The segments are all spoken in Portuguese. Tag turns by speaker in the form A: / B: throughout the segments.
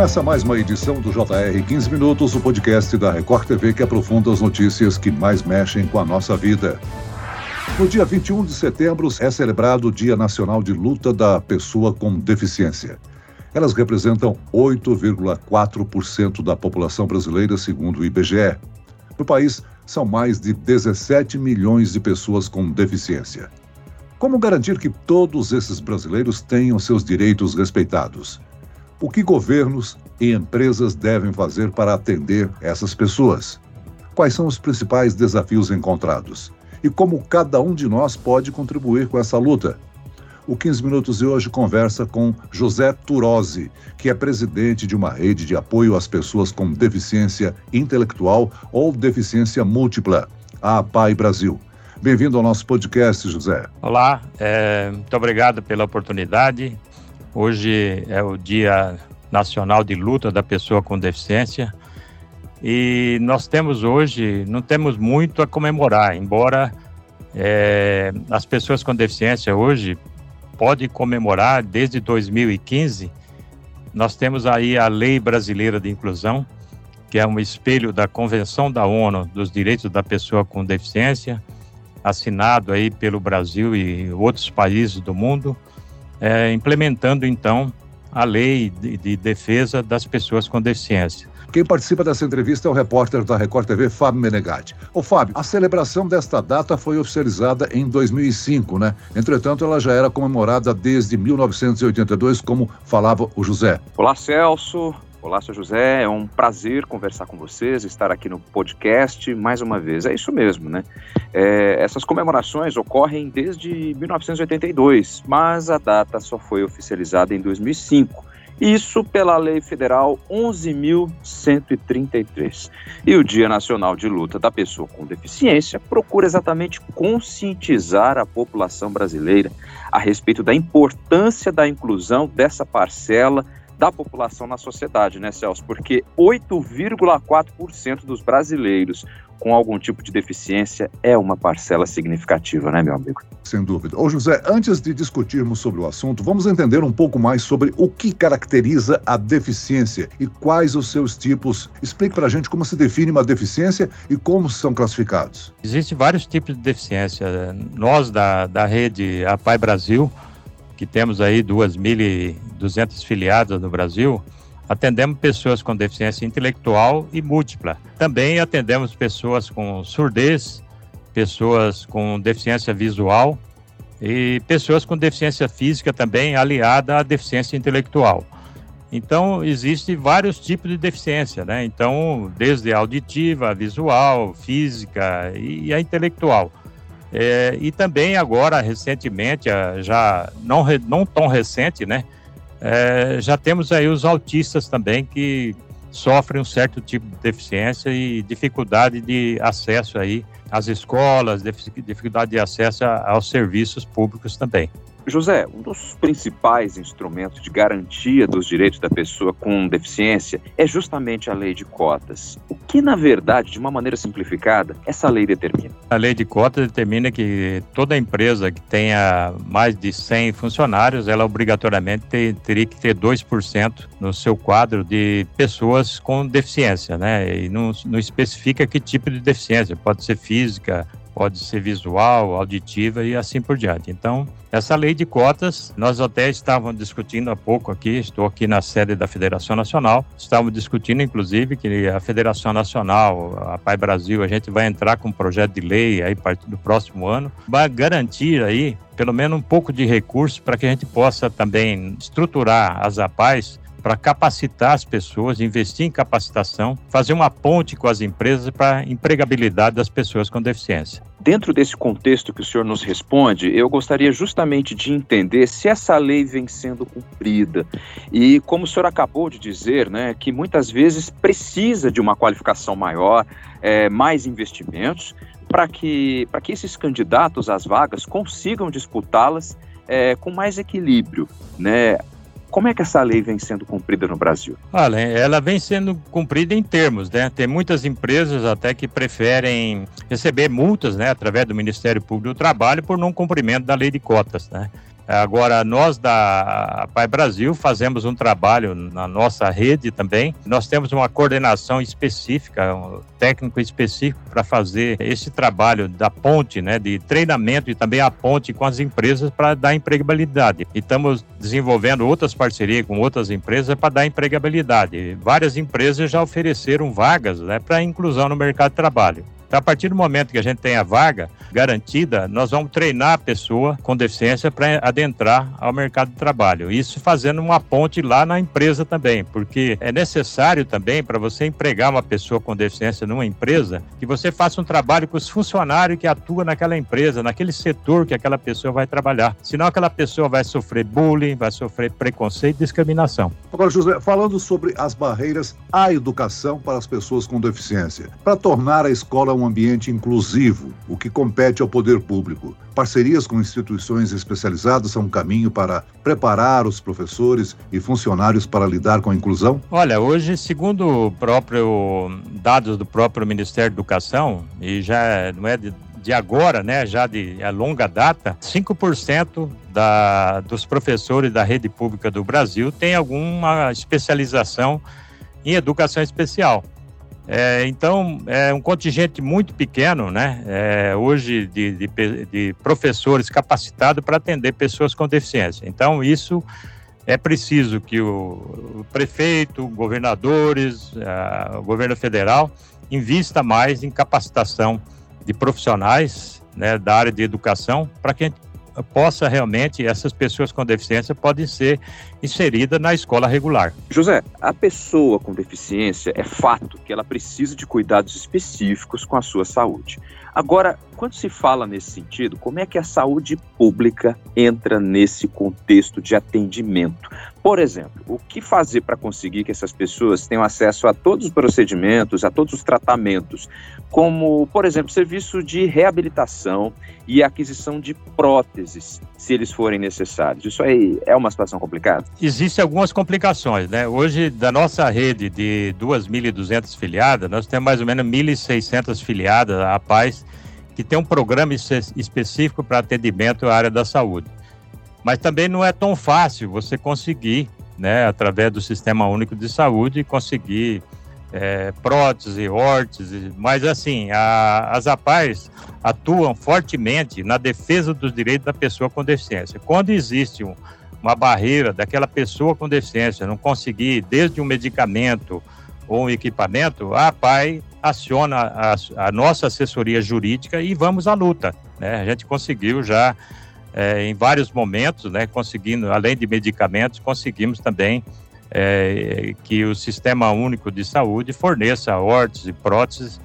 A: Começa mais uma edição do JR 15 Minutos, o podcast da Record TV que aprofunda as notícias que mais mexem com a nossa vida. No dia 21 de setembro é celebrado o Dia Nacional de Luta da Pessoa com Deficiência. Elas representam 8,4% da população brasileira, segundo o IBGE. No país, são mais de 17 milhões de pessoas com deficiência. Como garantir que todos esses brasileiros tenham seus direitos respeitados? O que governos e empresas devem fazer para atender essas pessoas? Quais são os principais desafios encontrados? E como cada um de nós pode contribuir com essa luta? O 15 Minutos de hoje conversa com José Turosi, que é presidente de uma rede de apoio às pessoas com deficiência intelectual ou deficiência múltipla, a APAI Brasil. Bem-vindo ao nosso podcast, José.
B: Olá, é, muito obrigado pela oportunidade. Hoje é o Dia Nacional de Luta da Pessoa com Deficiência e nós temos hoje, não temos muito a comemorar, embora é, as pessoas com deficiência hoje podem comemorar desde 2015. Nós temos aí a Lei Brasileira de Inclusão, que é um espelho da Convenção da ONU dos Direitos da Pessoa com Deficiência, assinado aí pelo Brasil e outros países do mundo, é, implementando então a lei de, de, defesa das pessoas com deficiência.
A: Quem participa dessa entrevista é o repórter da Record TV, Fábio Menegatti. Ô Fábio, a celebração desta data foi oficializada em 2005, né? Entretanto, ela já era comemorada desde 1982, como falava o José.
C: Olá, Celso. Olá, sou José. É um prazer conversar com vocês, estar aqui no podcast mais uma vez. É isso mesmo, né? É, essas comemorações ocorrem desde 1982, mas a data só foi oficializada em 2005. Isso pela Lei Federal 11.133. E o Dia Nacional de Luta da Pessoa com Deficiência procura exatamente conscientizar a população brasileira a respeito da importância da inclusão dessa parcela da população na sociedade, né, Celso? Porque 8,4% dos brasileiros com algum tipo de deficiência é uma parcela significativa, né, meu amigo?
A: Sem dúvida. Ô José, antes de discutirmos sobre o assunto, vamos entender um pouco mais sobre o que caracteriza a deficiência e quais os seus tipos. Explique para a gente como se define uma deficiência e como são classificados.
B: Existem vários tipos de deficiência. Nós, da, da rede APAI Brasil, que temos aí 2.200 filiadas no Brasil, atendemos pessoas com deficiência intelectual e múltipla. Também atendemos pessoas com surdez, pessoas com deficiência visual e pessoas com deficiência física também aliada à deficiência intelectual. Então, existem vários tipos de deficiência, né? Então, desde a auditiva, a visual, física e a intelectual. É, e também agora, recentemente, já não, não tão recente, né? É, já temos aí os autistas também que sofrem um certo tipo de deficiência e dificuldade de acesso aí às escolas, dificuldade de acesso aos serviços públicos também.
C: José, um dos principais instrumentos de garantia dos direitos da pessoa com deficiência é justamente a lei de cotas. O que, na verdade, de uma maneira simplificada, essa lei determina?
B: A lei de cotas determina que toda empresa que tenha mais de 100 funcionários, ela obrigatoriamente ter, teria que ter 2% no seu quadro de pessoas com deficiência, né? E não, não especifica que tipo de deficiência, pode ser física, pode ser visual, auditiva e assim por diante. Então, essa lei de cotas, nós até estávamos discutindo há pouco aqui, estou aqui na sede da Federação Nacional, estávamos discutindo inclusive que a Federação Nacional, a PAI Brasil, a gente vai entrar com um projeto de lei aí a partir do próximo ano, vai garantir aí pelo menos um pouco de recurso para que a gente possa também estruturar as APAIs para capacitar as pessoas, investir em capacitação, fazer uma ponte com as empresas para a empregabilidade das pessoas com deficiência.
C: Dentro desse contexto que o senhor nos responde, eu gostaria justamente de entender se essa lei vem sendo cumprida. E como o senhor acabou de dizer, né, que muitas vezes precisa de uma qualificação maior, é, mais investimentos, para que, que esses candidatos às vagas consigam disputá-las é, com mais equilíbrio, né? Como é que essa lei vem sendo cumprida no Brasil?
B: Olha, ela vem sendo cumprida em termos, né? Tem muitas empresas até que preferem receber multas, né, através do Ministério Público do Trabalho por não cumprimento da lei de cotas, né? Agora, nós da Pai Brasil fazemos um trabalho na nossa rede também. Nós temos uma coordenação específica, um técnico específico para fazer esse trabalho da ponte, né, de treinamento e também a ponte com as empresas para dar empregabilidade. E estamos desenvolvendo outras parcerias com outras empresas para dar empregabilidade. Várias empresas já ofereceram vagas né, para inclusão no mercado de trabalho. Então, a partir do momento que a gente tem a vaga garantida, nós vamos treinar a pessoa com deficiência para adentrar ao mercado de trabalho. Isso fazendo uma ponte lá na empresa também, porque é necessário também para você empregar uma pessoa com deficiência numa empresa que você faça um trabalho com os funcionários que atuam naquela empresa, naquele setor que aquela pessoa vai trabalhar. Senão aquela pessoa vai sofrer bullying, vai sofrer preconceito e discriminação.
A: Agora, José, falando sobre as barreiras à educação para as pessoas com deficiência, para tornar a escola um ambiente inclusivo, o que compete ao poder público. Parcerias com instituições especializadas são um caminho para preparar os professores e funcionários para lidar com a inclusão?
B: Olha, hoje, segundo o próprio dados do próprio Ministério da Educação, e já não é de, de agora, né, já de a longa data, 5% da, dos professores da rede pública do Brasil tem alguma especialização em educação especial. É, então, é um contingente muito pequeno, né, é, hoje, de, de, de professores capacitados para atender pessoas com deficiência. Então, isso é preciso que o, o prefeito, governadores, a, o governo federal invista mais em capacitação de profissionais né, da área de educação para que a gente possa realmente, essas pessoas com deficiência podem ser inseridas na escola regular.
C: José, a pessoa com deficiência é fato ela precisa de cuidados específicos com a sua saúde. Agora, quando se fala nesse sentido, como é que a saúde pública entra nesse contexto de atendimento? Por exemplo, o que fazer para conseguir que essas pessoas tenham acesso a todos os procedimentos, a todos os tratamentos, como, por exemplo, serviço de reabilitação e aquisição de próteses, se eles forem necessários? Isso aí é uma situação complicada?
B: Existem algumas complicações, né? Hoje, da nossa rede de 2.200 filiadas, nós temos mais ou menos 1.600 filiadas a paz que tem um programa específico para atendimento à área da saúde. Mas também não é tão fácil você conseguir, né, através do Sistema Único de Saúde, conseguir é, prótese, órtese, mas assim, a, as APAES atuam fortemente na defesa dos direitos da pessoa com deficiência. Quando existe um, uma barreira daquela pessoa com deficiência não conseguir, desde um medicamento ou um equipamento, a APAI aciona a, a nossa assessoria jurídica e vamos à luta. Né? A gente conseguiu já é, em vários momentos, né, conseguindo, além de medicamentos, conseguimos também é, que o Sistema Único de Saúde forneça órteses e próteses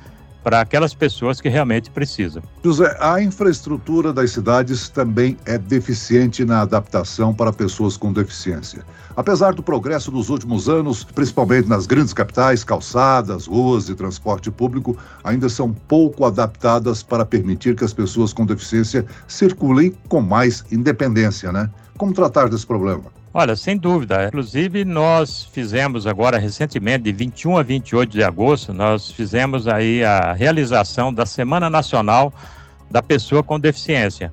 B: para aquelas pessoas que realmente precisam.
A: José, a infraestrutura das cidades também é deficiente na adaptação para pessoas com deficiência. Apesar do progresso dos últimos anos, principalmente nas grandes capitais, calçadas, ruas e transporte público ainda são pouco adaptadas para permitir que as pessoas com deficiência circulem com mais independência, né? Como tratar desse problema?
B: Olha, sem dúvida. Inclusive, nós fizemos agora recentemente, de 21 a 28 de agosto, nós fizemos aí a realização da Semana Nacional da Pessoa com Deficiência.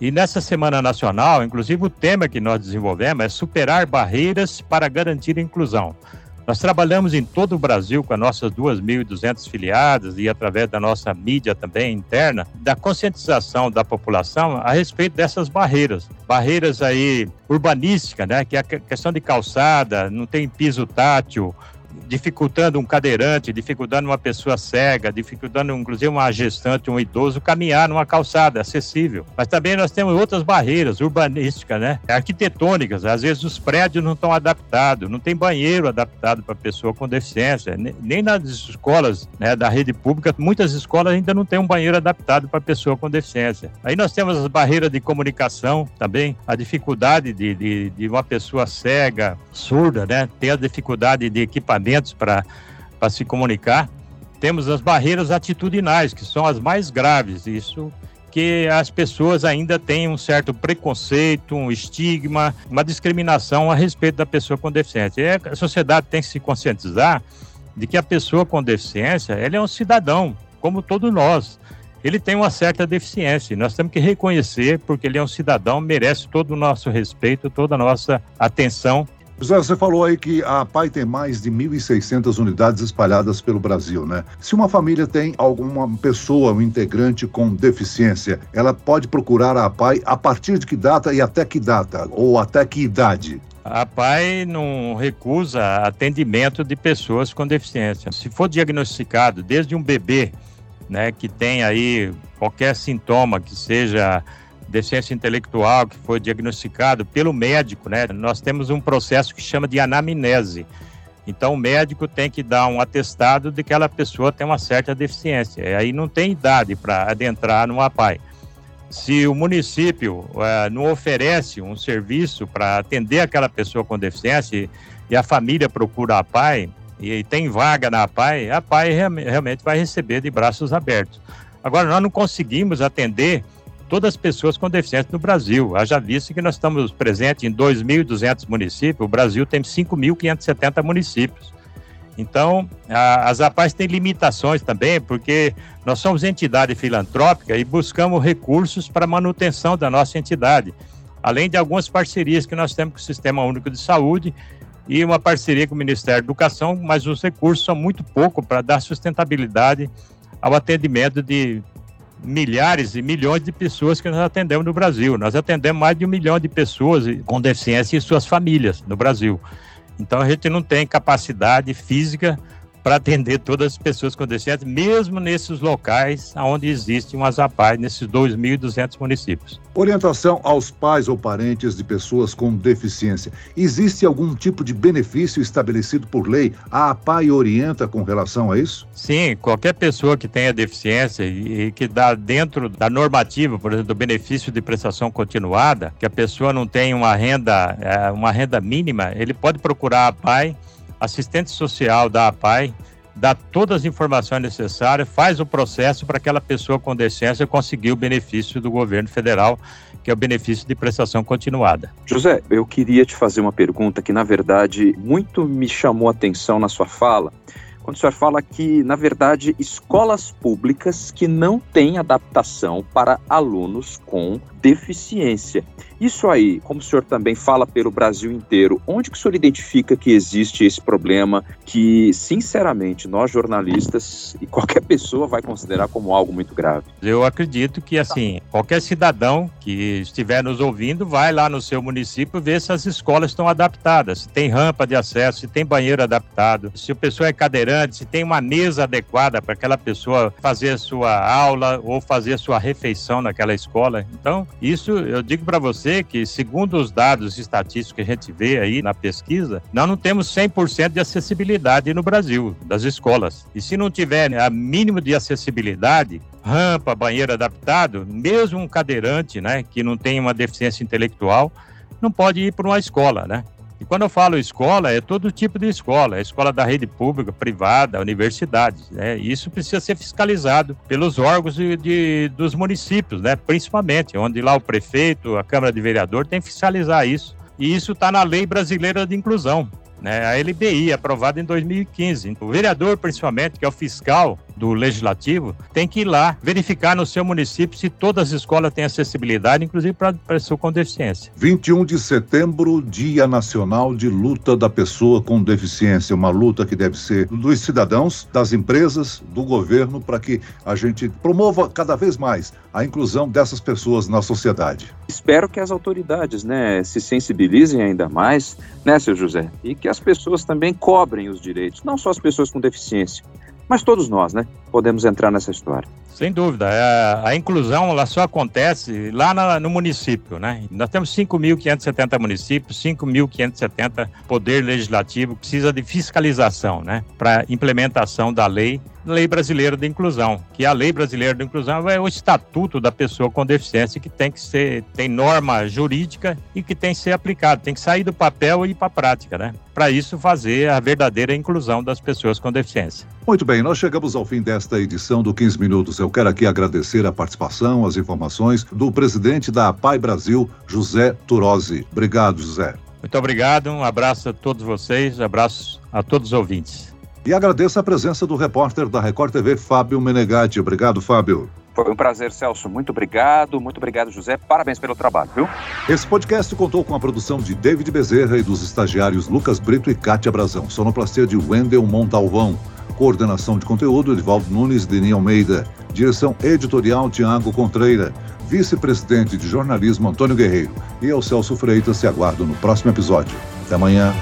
B: E nessa Semana Nacional, inclusive o tema que nós desenvolvemos é superar barreiras para garantir a inclusão. Nós trabalhamos em todo o Brasil com as nossas 2.200 filiadas e através da nossa mídia também interna, da conscientização da população a respeito dessas barreiras. Barreiras aí urbanísticas, né, que é a questão de calçada, não tem piso tátil, dificultando um cadeirante, dificultando uma pessoa cega, dificultando inclusive uma gestante, um idoso caminhar numa calçada acessível. Mas também nós temos outras barreiras urbanísticas, né? Arquitetônicas. Às vezes os prédios não estão adaptados, não tem banheiro adaptado para pessoa com deficiência. Nem nas escolas né, da rede pública, muitas escolas ainda não têm um banheiro adaptado para pessoa com deficiência. Aí nós temos as barreiras de comunicação também, a dificuldade de, de, de uma pessoa cega, surda, né? Tem a dificuldade de equipamento para se comunicar. Temos as barreiras atitudinais, que são as mais graves. Isso que as pessoas ainda têm um certo preconceito, um estigma, uma discriminação a respeito da pessoa com deficiência. E a sociedade tem que se conscientizar de que a pessoa com deficiência ela é um cidadão, como todos nós. ele tem uma certa deficiência. Nós temos que reconhecer, porque ele é um cidadão, merece todo o nosso respeito, toda a nossa atenção.
A: José, você falou aí que a PAI tem mais de 1.600 unidades espalhadas pelo Brasil, né? Se uma família tem alguma pessoa, um integrante com deficiência, ela pode procurar a PAI a partir de que data e até que data? Ou até que idade?
B: A PAI não recusa atendimento de pessoas com deficiência. Se for diagnosticado desde um bebê né, que tem aí qualquer sintoma que seja deficiência intelectual que foi diagnosticado pelo médico, né, nós temos um processo que chama de anamnese. Então, o médico tem que dar um atestado de que aquela pessoa tem uma certa deficiência. E aí não tem idade para adentrar no APAI. Se o município uh, não oferece um serviço para atender aquela pessoa com deficiência e a família procura a APAI, e tem vaga na APAI, a APAI realmente vai receber de braços abertos. Agora, nós não conseguimos atender todas as pessoas com deficiência no Brasil. Haja visto que nós estamos presentes em 2.200 municípios, o Brasil tem 5.570 municípios. Então, a, as APAES têm limitações também, porque nós somos entidade filantrópica e buscamos recursos para manutenção da nossa entidade, além de algumas parcerias que nós temos com o Sistema Único de Saúde e uma parceria com o Ministério da Educação, mas os recursos são muito pouco para dar sustentabilidade ao atendimento de milhares e milhões de pessoas que nós atendemos no Brasil. Nós atendemos mais de um milhão de pessoas com deficiência e suas famílias no Brasil. Então a gente não tem capacidade física para atender todas as pessoas com deficiência, mesmo nesses locais onde existem umas APAES, nesses 2.200 municípios.
A: Orientação aos pais ou parentes de pessoas com deficiência. Existe algum tipo de benefício estabelecido por lei? A APAI orienta com relação a isso?
B: Sim, qualquer pessoa que tenha deficiência e que dá dentro da normativa, por exemplo, do benefício de prestação continuada, que a pessoa não tem uma renda, é, uma renda mínima, ele pode procurar a APAI assistente social da APAI, dá todas as informações necessárias, faz o processo para aquela pessoa com deficiência conseguir o benefício do governo federal, que é o benefício de prestação continuada.
C: José, eu queria te fazer uma pergunta que, na verdade, muito me chamou a atenção na sua fala quando o senhor fala que, na verdade, escolas públicas que não têm adaptação para alunos com deficiência. Isso aí, como o senhor também fala pelo Brasil inteiro, onde que o senhor identifica que existe esse problema que, sinceramente, nós jornalistas e qualquer pessoa vai considerar como algo muito grave?
B: Eu acredito que, assim, qualquer cidadão que estiver nos ouvindo vai lá no seu município ver se as escolas estão adaptadas, se tem rampa de acesso, se tem banheiro adaptado, se a pessoa é cadeirante, se tem uma mesa adequada para aquela pessoa fazer sua aula ou fazer sua refeição naquela escola. Então, isso eu digo para você que, segundo os dados estatísticos que a gente vê aí na pesquisa, nós não temos 100% de acessibilidade no Brasil, das escolas. E se não tiver a mínimo de acessibilidade, rampa, banheiro adaptado, mesmo um cadeirante, né, que não tem uma deficiência intelectual, não pode ir para uma escola, né? E quando eu falo escola, é todo tipo de escola, é escola da rede pública, privada, universidades, né? Isso precisa ser fiscalizado pelos órgãos de, de, dos municípios, né? Principalmente, onde lá o prefeito, a Câmara de Vereador tem que fiscalizar isso. E isso está na Lei Brasileira de Inclusão né, a LBI, aprovada em 2015. O vereador, principalmente, que é o fiscal do legislativo, tem que ir lá verificar no seu município se todas as escolas têm acessibilidade, inclusive para pessoa com deficiência.
A: 21 de setembro, Dia Nacional de Luta da Pessoa com Deficiência, uma luta que deve ser dos cidadãos, das empresas, do governo, para que a gente promova cada vez mais a inclusão dessas pessoas na sociedade.
C: Espero que as autoridades, né, se sensibilizem ainda mais, né, seu José, e que as pessoas também cobrem os direitos, não só as pessoas com deficiência, mas todos nós, né, podemos entrar nessa história.
B: Sem dúvida, a, é, a inclusão ela só acontece lá na, no município, né? Nós temos 5.570 municípios, 5.570 poder legislativo, precisa de fiscalização, né, para implementação da lei Lei Brasileira de Inclusão, que a Lei Brasileira de Inclusão é o estatuto da pessoa com deficiência que tem que ser, tem norma jurídica e que tem que ser aplicado, tem que sair do papel e ir para a prática, né? Para isso fazer a verdadeira inclusão das pessoas com deficiência.
A: Muito bem, nós chegamos ao fim desta edição do 15 Minutos. Eu quero aqui agradecer a participação, as informações do presidente da APAI Brasil, José Turosi. Obrigado, José.
B: Muito obrigado, um abraço a todos vocês, um abraço a todos os ouvintes.
A: E agradeço a presença do repórter da Record TV, Fábio Menegatti. Obrigado, Fábio.
C: Foi um prazer, Celso. Muito obrigado. Muito obrigado, José. Parabéns pelo trabalho, viu?
A: Esse podcast contou com a produção de David Bezerra e dos estagiários Lucas Brito e Kátia Brazão. Sonoplastia de Wendel Montalvão. Coordenação de conteúdo, Edivaldo Nunes e Denis Almeida. Direção editorial, Tiago Contreira. Vice-presidente de jornalismo, Antônio Guerreiro. E eu, Celso Freitas, se aguardo no próximo episódio. Até amanhã.